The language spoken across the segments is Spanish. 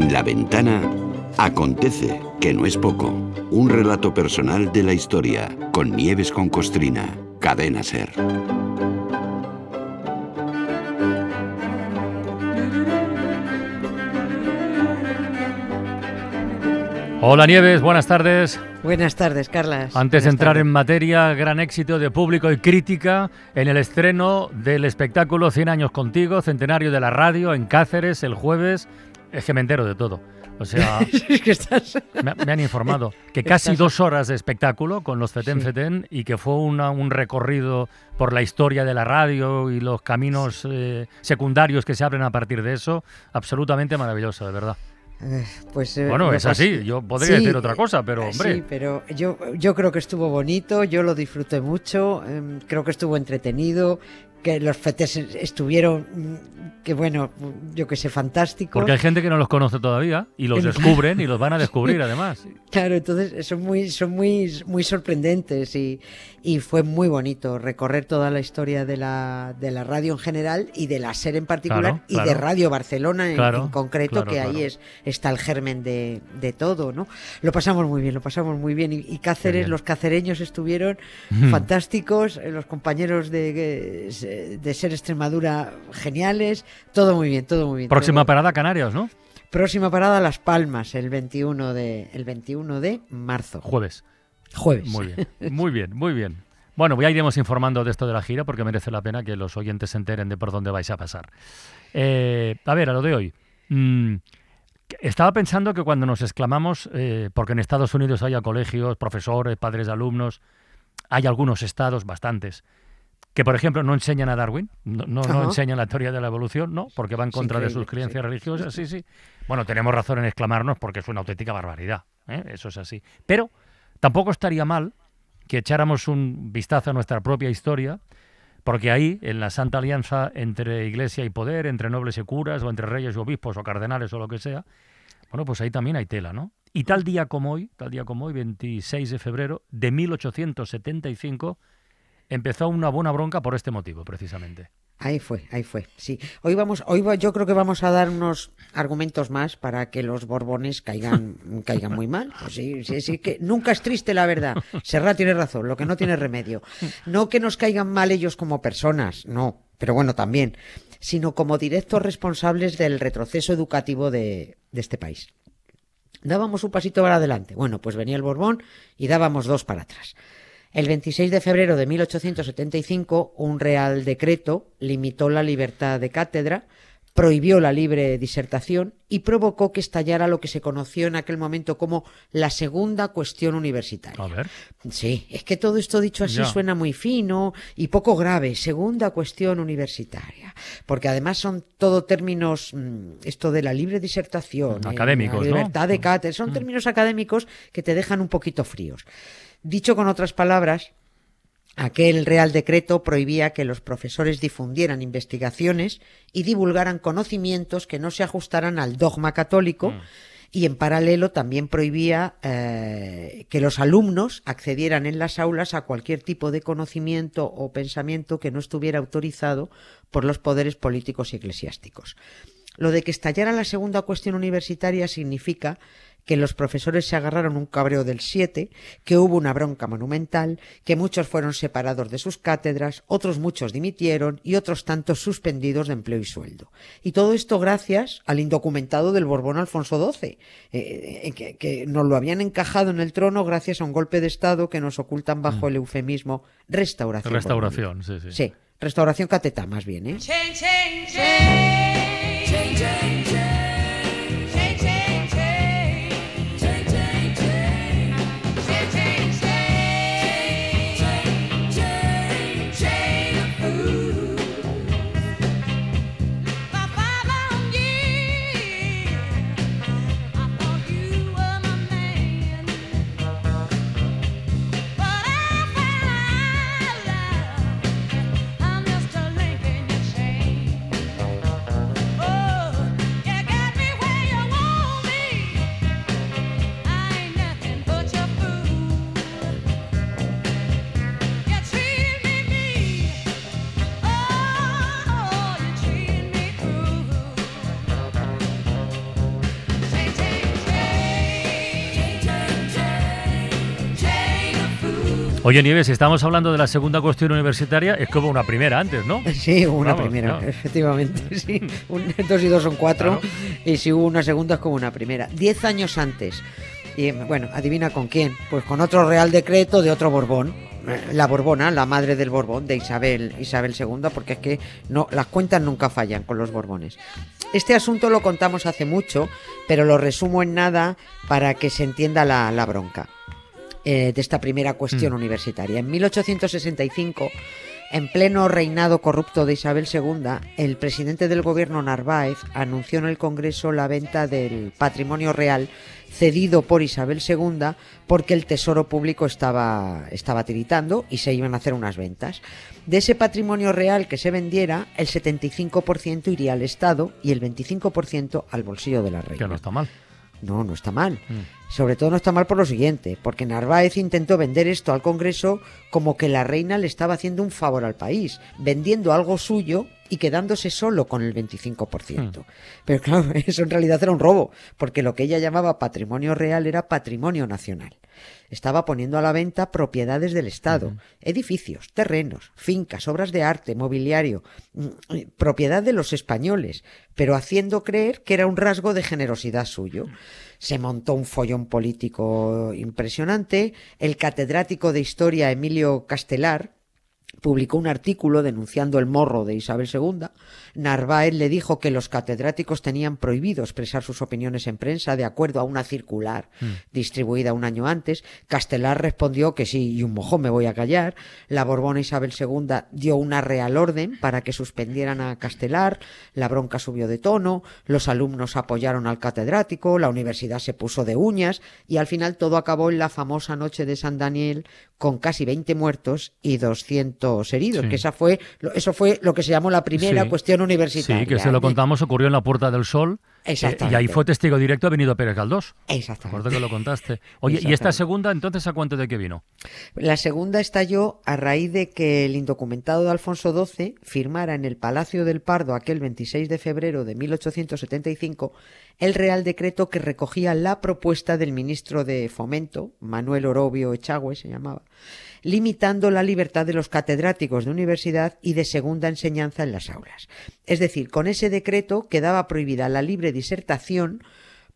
En la ventana acontece, que no es poco, un relato personal de la historia con Nieves con Costrina, cadena ser. Hola Nieves, buenas tardes. Buenas tardes, Carlas. Antes Buenas de entrar tardes. en materia, gran éxito de público y crítica en el estreno del espectáculo 100 años contigo, centenario de la radio en Cáceres el jueves. Es que me entero de todo. O sea, Es que estás... me, me han informado que casi Estás- dos horas de espectáculo con los Feten Sí. Feten y que fue una- un recorrido por la historia de la radio y los caminos eh, secundarios que se abren a partir de eso. Absolutamente maravilloso, de verdad. Eh, Pues, eh, Bueno, es así. Yo podría Sí, decir otra cosa, pero hombre. Sí, pero yo, yo creo que estuvo bonito, yo lo disfruté mucho, em, creo que estuvo entretenido, que los fetes estuvieron, mm, que bueno, yo que sé, fantásticos. Porque hay gente que no los conoce todavía y los descubren y los van a descubrir además. Claro, entonces son muy, son muy, muy sorprendentes y, y fue muy bonito recorrer toda la historia de la, de la radio en general y de la SER en particular Claro, y de claro. Radio Barcelona en, Claro, en concreto, que ahí es, está el germen de, de todo, ¿no? Lo pasamos muy bien, lo pasamos muy bien. Y, y Cáceres, bien. los cacereños estuvieron fantásticos, eh, los compañeros de, de SER Extremadura geniales, todo muy bien, todo muy bien. Próxima todo- parada Canarias, ¿no? Próxima parada Las Palmas, el 21 de, el 21 de marzo. Jueves. Jueves. Muy bien, muy bien, muy bien. Bueno, ya iremos informando de esto de la gira porque merece la pena que los oyentes se enteren de por dónde vais a pasar. Eh, a ver, a lo de hoy. Mm, estaba pensando que cuando nos exclamamos, eh, porque en Estados Unidos haya colegios, profesores, padres de alumnos, hay algunos estados, bastantes, que por ejemplo no enseñan a Darwin, no, no, enseñan la teoría de la evolución, ¿no? Porque va en contra de sus creencias sí. religiosas, sí, sí. Bueno, tenemos razón en exclamarnos porque es una auténtica barbaridad, ¿eh? eso es así. Pero tampoco estaría mal que echáramos un vistazo a nuestra propia historia, porque ahí, en la Santa Alianza entre Iglesia y Poder, entre nobles y curas, o entre reyes y obispos, o cardenales, o lo que sea, bueno, pues ahí también hay tela, ¿no? Y tal día como hoy, tal día como hoy, 26 de febrero de 1875, empezó una buena bronca por este motivo, precisamente. Ahí fue, ahí fue. Sí. Hoy vamos, hoy va- yo creo que vamos a dar unos argumentos más para que los borbones caigan, caigan muy mal. Pues sí, sí, sí, que nunca es triste la verdad. Serra tiene razón, lo que no tiene remedio. No que nos caigan mal ellos como personas, no, pero bueno, también, sino como directos responsables del retroceso educativo de, de este país. Dábamos un pasito para adelante. Bueno, pues venía el Borbón y dábamos dos para atrás. El 26 de febrero de 1875, un real decreto limitó la libertad de cátedra, prohibió la libre disertación y provocó que estallara lo que se conoció en aquel momento como la segunda cuestión universitaria. A ver. Sí, es que todo esto dicho así Ya. suena muy fino y poco grave. Segunda cuestión universitaria. Porque además son todo términos, mm, esto de la libre disertación, eh, Académicos, ¿no? libertad de cátedra, son términos académicos que te dejan un poquito fríos. Dicho con otras palabras, Aquel Real Decreto prohibía que los profesores difundieran investigaciones y divulgaran conocimientos que no se ajustaran al dogma católico y en paralelo también prohibía eh, que los alumnos accedieran en las aulas a cualquier tipo de conocimiento o pensamiento que no estuviera autorizado por los poderes políticos y eclesiásticos. Lo de que estallara la segunda cuestión universitaria significa que los profesores se agarraron un cabreo del 7, que hubo una bronca monumental, que muchos fueron separados de sus cátedras, otros muchos dimitieron y otros tantos suspendidos de empleo y sueldo. Y todo esto gracias al indocumentado del Borbón Alfonso XII, eh, eh, que, que nos lo habían encajado en el trono gracias a un golpe de Estado que nos ocultan bajo el eufemismo restauración. Restauración, sí, sí. Sí, restauración catetá más bien, ¿eh? Oye, Nieves, si estamos hablando de la segunda cuestión universitaria, es como una primera antes, ¿no? Sí, hubo una Vamos, primera, claro. efectivamente. Sí. Un- dos y dos son cuatro. Claro. Y si hubo una segunda es como una primera. Diez años antes. Y bueno, adivina con quién. Pues con otro Real Decreto de otro Borbón. Eh, La Borbona, la madre del Borbón, de Isabel, Isabel II, porque es que no, las cuentas nunca fallan con los Borbones. Este asunto lo contamos hace mucho, pero lo resumo en nada para que se entienda la, la bronca eh, de esta primera cuestión Mm. universitaria. En 1865, en pleno reinado corrupto de Isabel II, el presidente del gobierno Narváez anunció en el Congreso la venta del patrimonio real cedido por Isabel II porque el tesoro público estaba, estaba tiritando y se iban a hacer unas ventas. De ese patrimonio real que se vendiera, el 75% iría al Estado y el 25% al bolsillo de la reina. Que no está mal. No, no está mal. Mm. Sobre todo no está mal por lo siguiente, porque Narváez intentó vender esto al Congreso como que la reina le estaba haciendo un favor al país, vendiendo algo suyo y quedándose solo con el 25%. Pero claro, eso en realidad era un robo, porque lo que ella llamaba patrimonio real era patrimonio nacional. Estaba poniendo a la venta propiedades del Estado, edificios, terrenos, fincas, obras de arte, mobiliario, mm, eh, propiedad de los españoles, pero haciendo creer que era un rasgo de generosidad suyo. Se montó un follón político impresionante. El catedrático de historia Emilio Castelar publicó un artículo denunciando el morro de Isabel II. Narváez le dijo que los catedráticos tenían prohibido expresar sus opiniones en prensa de acuerdo a una circular distribuida un año antes. Castelar respondió que sí, y un mojón me voy a callar. La Borbona Isabel II dio una real orden para que suspendieran a Castelar. La bronca subió de tono, los alumnos apoyaron al catedrático, la universidad se puso de uñas y al final todo acabó en la famosa noche de San Daniel con casi 20 muertos y 200 heridos, Sí. que esa fue, eso fue lo que se llamó la primera Sí. cuestión universitaria. Sí, que se lo contamos, ocurrió en la Puerta del Sol. eh, y ahí fue testigo directo ha venido Pérez Galdós. Exactamente. Recuerdo que lo contaste. Oye, ¿y esta segunda entonces a cuánto de qué vino? La segunda estalló a raíz de que el indocumentado de Alfonso XII firmara en el Palacio del Pardo aquel 26 de febrero de 1875 el Real Decreto que recogía la propuesta del ministro de Fomento, Manuel Orobio Echagüe se llamaba, limitando la libertad de los catedráticos de universidad y de segunda enseñanza en las aulas. Es decir, con ese decreto quedaba prohibida la libre disertación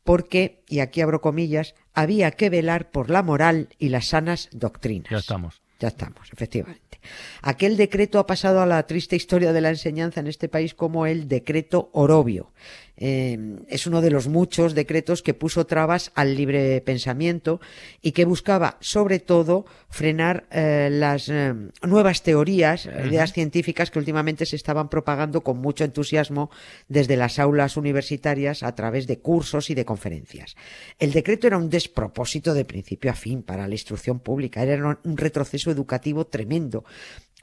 porque, y aquí abro comillas, había que velar por la moral y las sanas doctrinas. Ya estamos. Ya estamos, efectivamente. Aquel decreto ha pasado a la triste historia de la enseñanza en este país como el decreto Orobio. Eh, es uno de los muchos decretos que puso trabas al libre pensamiento y que buscaba, sobre todo, frenar eh, las eh, nuevas teorías, eh, ideas científicas que últimamente se estaban propagando con mucho entusiasmo desde las aulas universitarias a través de cursos y de conferencias. El decreto era un despropósito de principio a fin para la instrucción pública, era un retroceso educativo tremendo.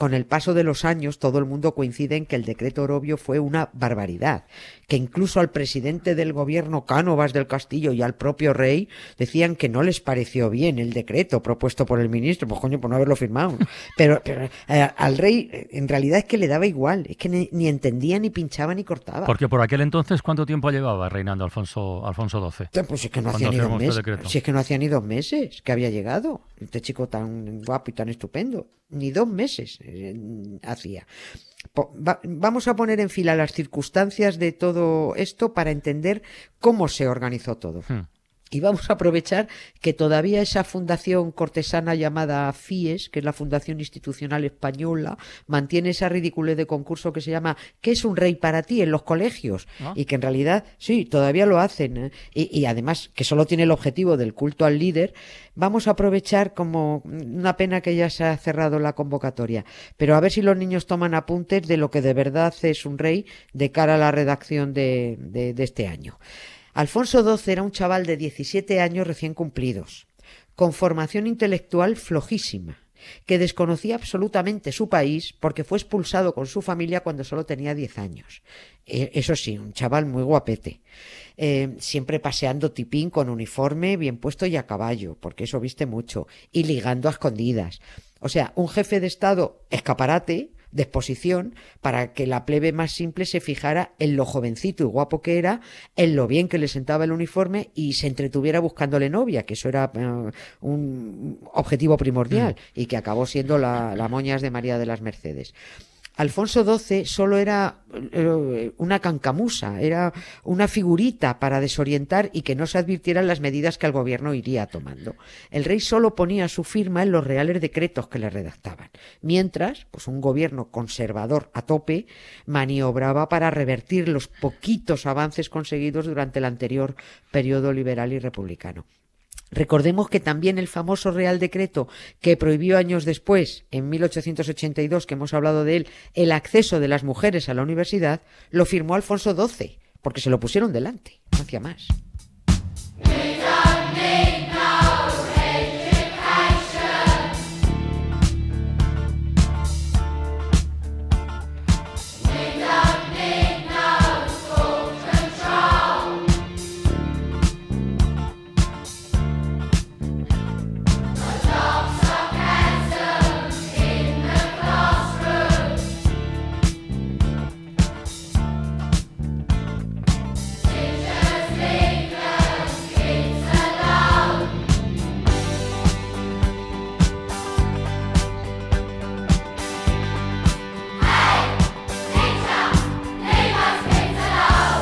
Con el paso de los años, todo el mundo coincide en que el decreto Orobio fue una barbaridad, que incluso al presidente del gobierno Cánovas del Castillo y al propio rey decían que no les pareció bien el decreto propuesto por el ministro, pues coño, por no haberlo firmado. Pero, pero, eh, al rey eh, en realidad es que le daba igual, es que ni, ni entendía, ni pinchaba, ni cortaba. Porque por aquel entonces, ¿cuánto tiempo llevaba reinando Alfonso, Alfonso XII? Pues es que no hacía ni dos este meses. Si es que no hacía ni dos meses que había llegado. Este chico tan guapo y tan estupendo. Ni dos meses eh, hacía. Va- vamos a poner en fila las circunstancias de todo esto para entender cómo se organizó todo. Hmm. Y vamos a aprovechar que todavía esa fundación cortesana llamada FIES, que es la Fundación Institucional Española, mantiene esa ridiculez de concurso que se llama ¿Qué es un rey para ti? en los colegios. Ah. Y que en realidad, sí, todavía lo hacen. ¿eh? Y, y además que solo tiene el objetivo del culto al líder, vamos a aprovechar como una pena que ya se ha cerrado la convocatoria. Pero a ver si los niños toman apuntes de lo que de verdad es un rey de cara a la redacción de, de- de este año. Alfonso XII era un chaval de 17 años recién cumplidos, con formación intelectual flojísima, que desconocía absolutamente su país porque fue expulsado con su familia cuando solo tenía 10 años. Eh, Eso sí, un chaval muy guapete. Eh, siempre paseando tipín con uniforme bien puesto y a caballo, porque eso viste mucho, y ligando a escondidas. O sea, un jefe de Estado escaparate, de exposición para que la plebe más simple se fijara en lo jovencito y guapo que era, en lo bien que le sentaba el uniforme y se entretuviera buscándole novia, que eso era eh, un objetivo primordial y que acabó siendo la, la moñas de María de las Mercedes. Alfonso XII solo era eh, una cancamusa, era una figurita para desorientar y que no se advirtieran las medidas que el gobierno iría tomando. El rey solo ponía su firma en los reales decretos que le redactaban, mientras, pues un gobierno conservador a tope maniobraba para revertir los poquitos avances conseguidos durante el anterior periodo liberal y republicano. Recordemos que también el famoso Real Decreto que prohibió años después, en 1882, que hemos hablado de él, el acceso de las mujeres a la universidad, lo firmó Alfonso XII, porque se lo pusieron delante, no hacía más.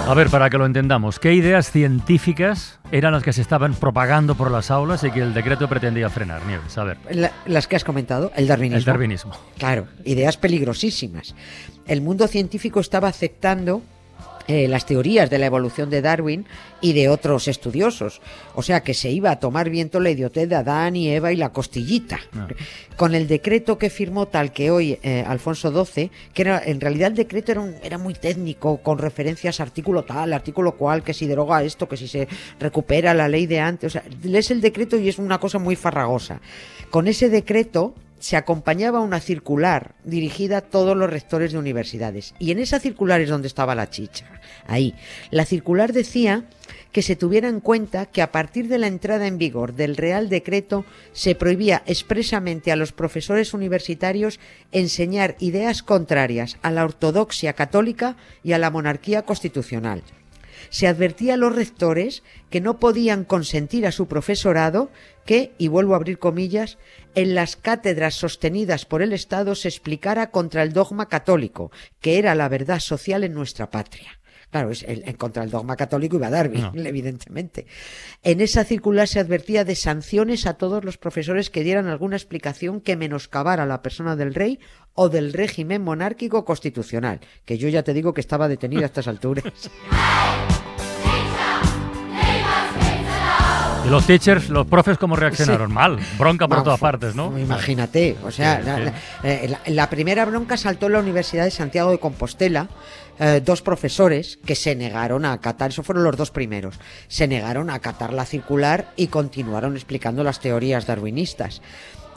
A ver, para que lo entendamos, ¿qué ideas científicas eran las que se estaban propagando por las aulas y que el decreto pretendía frenar, Nieves? A ver, La- las que has comentado, el darwinismo. el darwinismo. Claro, ideas peligrosísimas. El mundo científico estaba aceptando eh, las teorías de la evolución de Darwin y de otros estudiosos. O sea que se iba a tomar viento la idiotez de Adán y Eva y la costillita. Ah. Con el decreto que firmó tal que hoy eh, Alfonso XII, que era en realidad el decreto era, un- era muy técnico, con referencias a artículo tal, artículo cual, que si deroga esto, que si se recupera la ley de antes. O sea, lees el decreto y es una cosa muy farragosa. Con ese decreto se acompañaba una circular dirigida a todos los rectores de universidades. Y en esa circular es donde estaba la chicha. Ahí. La circular decía que se tuviera en cuenta que a partir de la entrada en vigor del Real Decreto se prohibía expresamente a los profesores universitarios enseñar ideas contrarias a la ortodoxia católica y a la monarquía constitucional se advertía a los rectores que no podían consentir a su profesorado que, y vuelvo a abrir comillas, en las cátedras sostenidas por el Estado se explicara contra el dogma católico, que era la verdad social en nuestra patria. Claro, es el- en contra el dogma católico iba Darwin, No. evidentemente. En esa circular se advertía de sanciones a todos los profesores que dieran alguna explicación que menoscabara la persona del rey o del régimen monárquico constitucional, que yo ya te digo que estaba detenido a estas alturas. los teachers, los profes, ¿cómo reaccionaron? Sí. Mal, bronca por todas partes, ¿no? Imagínate, o sea, Sí, la, sí. la- eh, la- la primera bronca saltó en la Universidad de Santiago de Compostela. eh, dos profesores que se negaron a acatar, eso fueron los dos primeros, se negaron a acatar la circular y continuaron explicando las teorías darwinistas.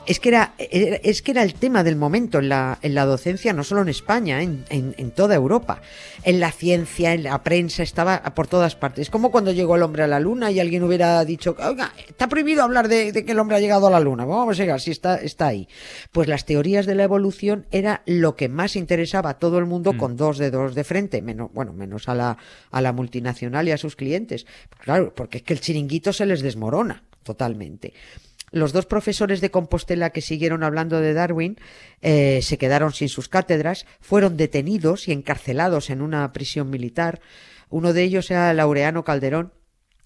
Es que era, es que era el tema del momento en la, en la docencia, no solo en España, en, en- en toda Europa. En la ciencia, en la prensa, estaba por todas partes. Es como cuando llegó el hombre a la luna y alguien hubiera dicho, oiga, está prohibido hablar de, de que el hombre ha llegado a la luna. Vamos a llegar, si está, está ahí. Pues las teorías de la evolución era lo que más interesaba a todo el mundo con dos dedos de frente, menos, bueno, menos a la, a la multinacional y a sus clientes. Claro, porque es que el chiringuito se les desmorona totalmente. Los dos profesores de Compostela que siguieron hablando de Darwin eh, se quedaron sin sus cátedras, fueron detenidos y encarcelados en una prisión militar. Uno de ellos era Laureano Calderón,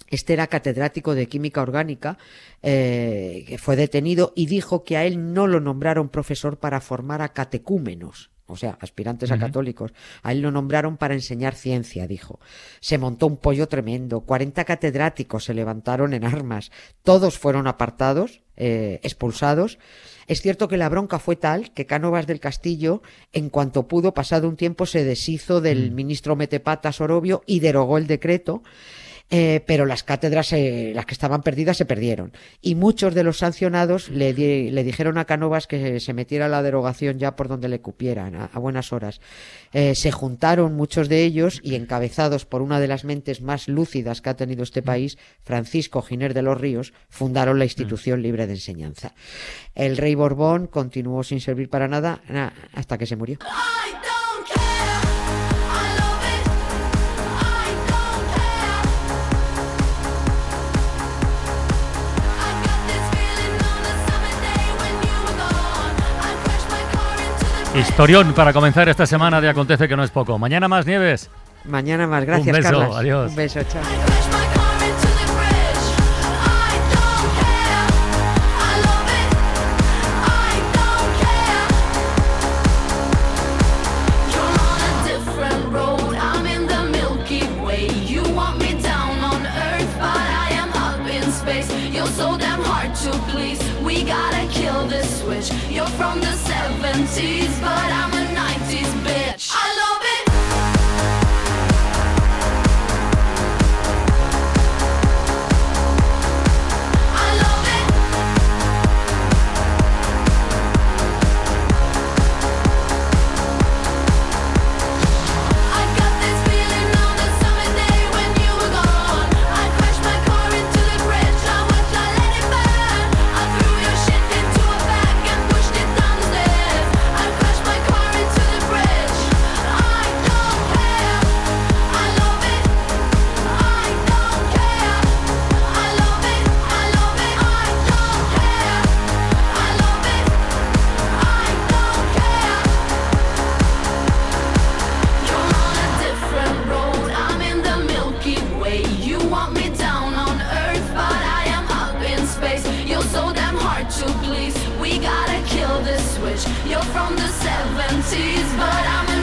este era catedrático de química orgánica, eh, que fue detenido y dijo que a él no lo nombraron profesor para formar a catecúmenos, o sea, aspirantes a católicos. A él lo nombraron para enseñar ciencia, dijo. Se montó un pollo tremendo, 40 catedráticos se levantaron en armas, todos fueron apartados, eh, expulsados. Es cierto que la bronca fue tal que Cánovas del Castillo, en cuanto pudo, pasado un tiempo, se deshizo del ministro Metepata Sorobio y derogó el decreto. Eh, pero las cátedras, eh, las que estaban perdidas, se perdieron. Y muchos de los sancionados le, di- le dijeron a Cánovas que se metiera la derogación ya por donde le cupieran, a, a buenas horas. Eh, se juntaron muchos de ellos y encabezados por una de las mentes más lúcidas que ha tenido este país, Francisco Giner de los Ríos, fundaron la institución libre de enseñanza. El rey Borbón continuó sin servir para nada na- hasta que se murió. Historión para comenzar esta semana de Acontece que no es poco. Mañana más nieves. Mañana más. Gracias, Un beso, Carlas. adiós. Un beso, chao. I crashed my car into the bridge. I don't care. I love it. I don't care. You're on a different road. I'm in the Milky Way. You want me down on Earth, but I am up in space. You're so damn hard to please. We gotta kill this. You're from the 70s, but I'm To please. We gotta kill this switch. You're from the 70s, but I'm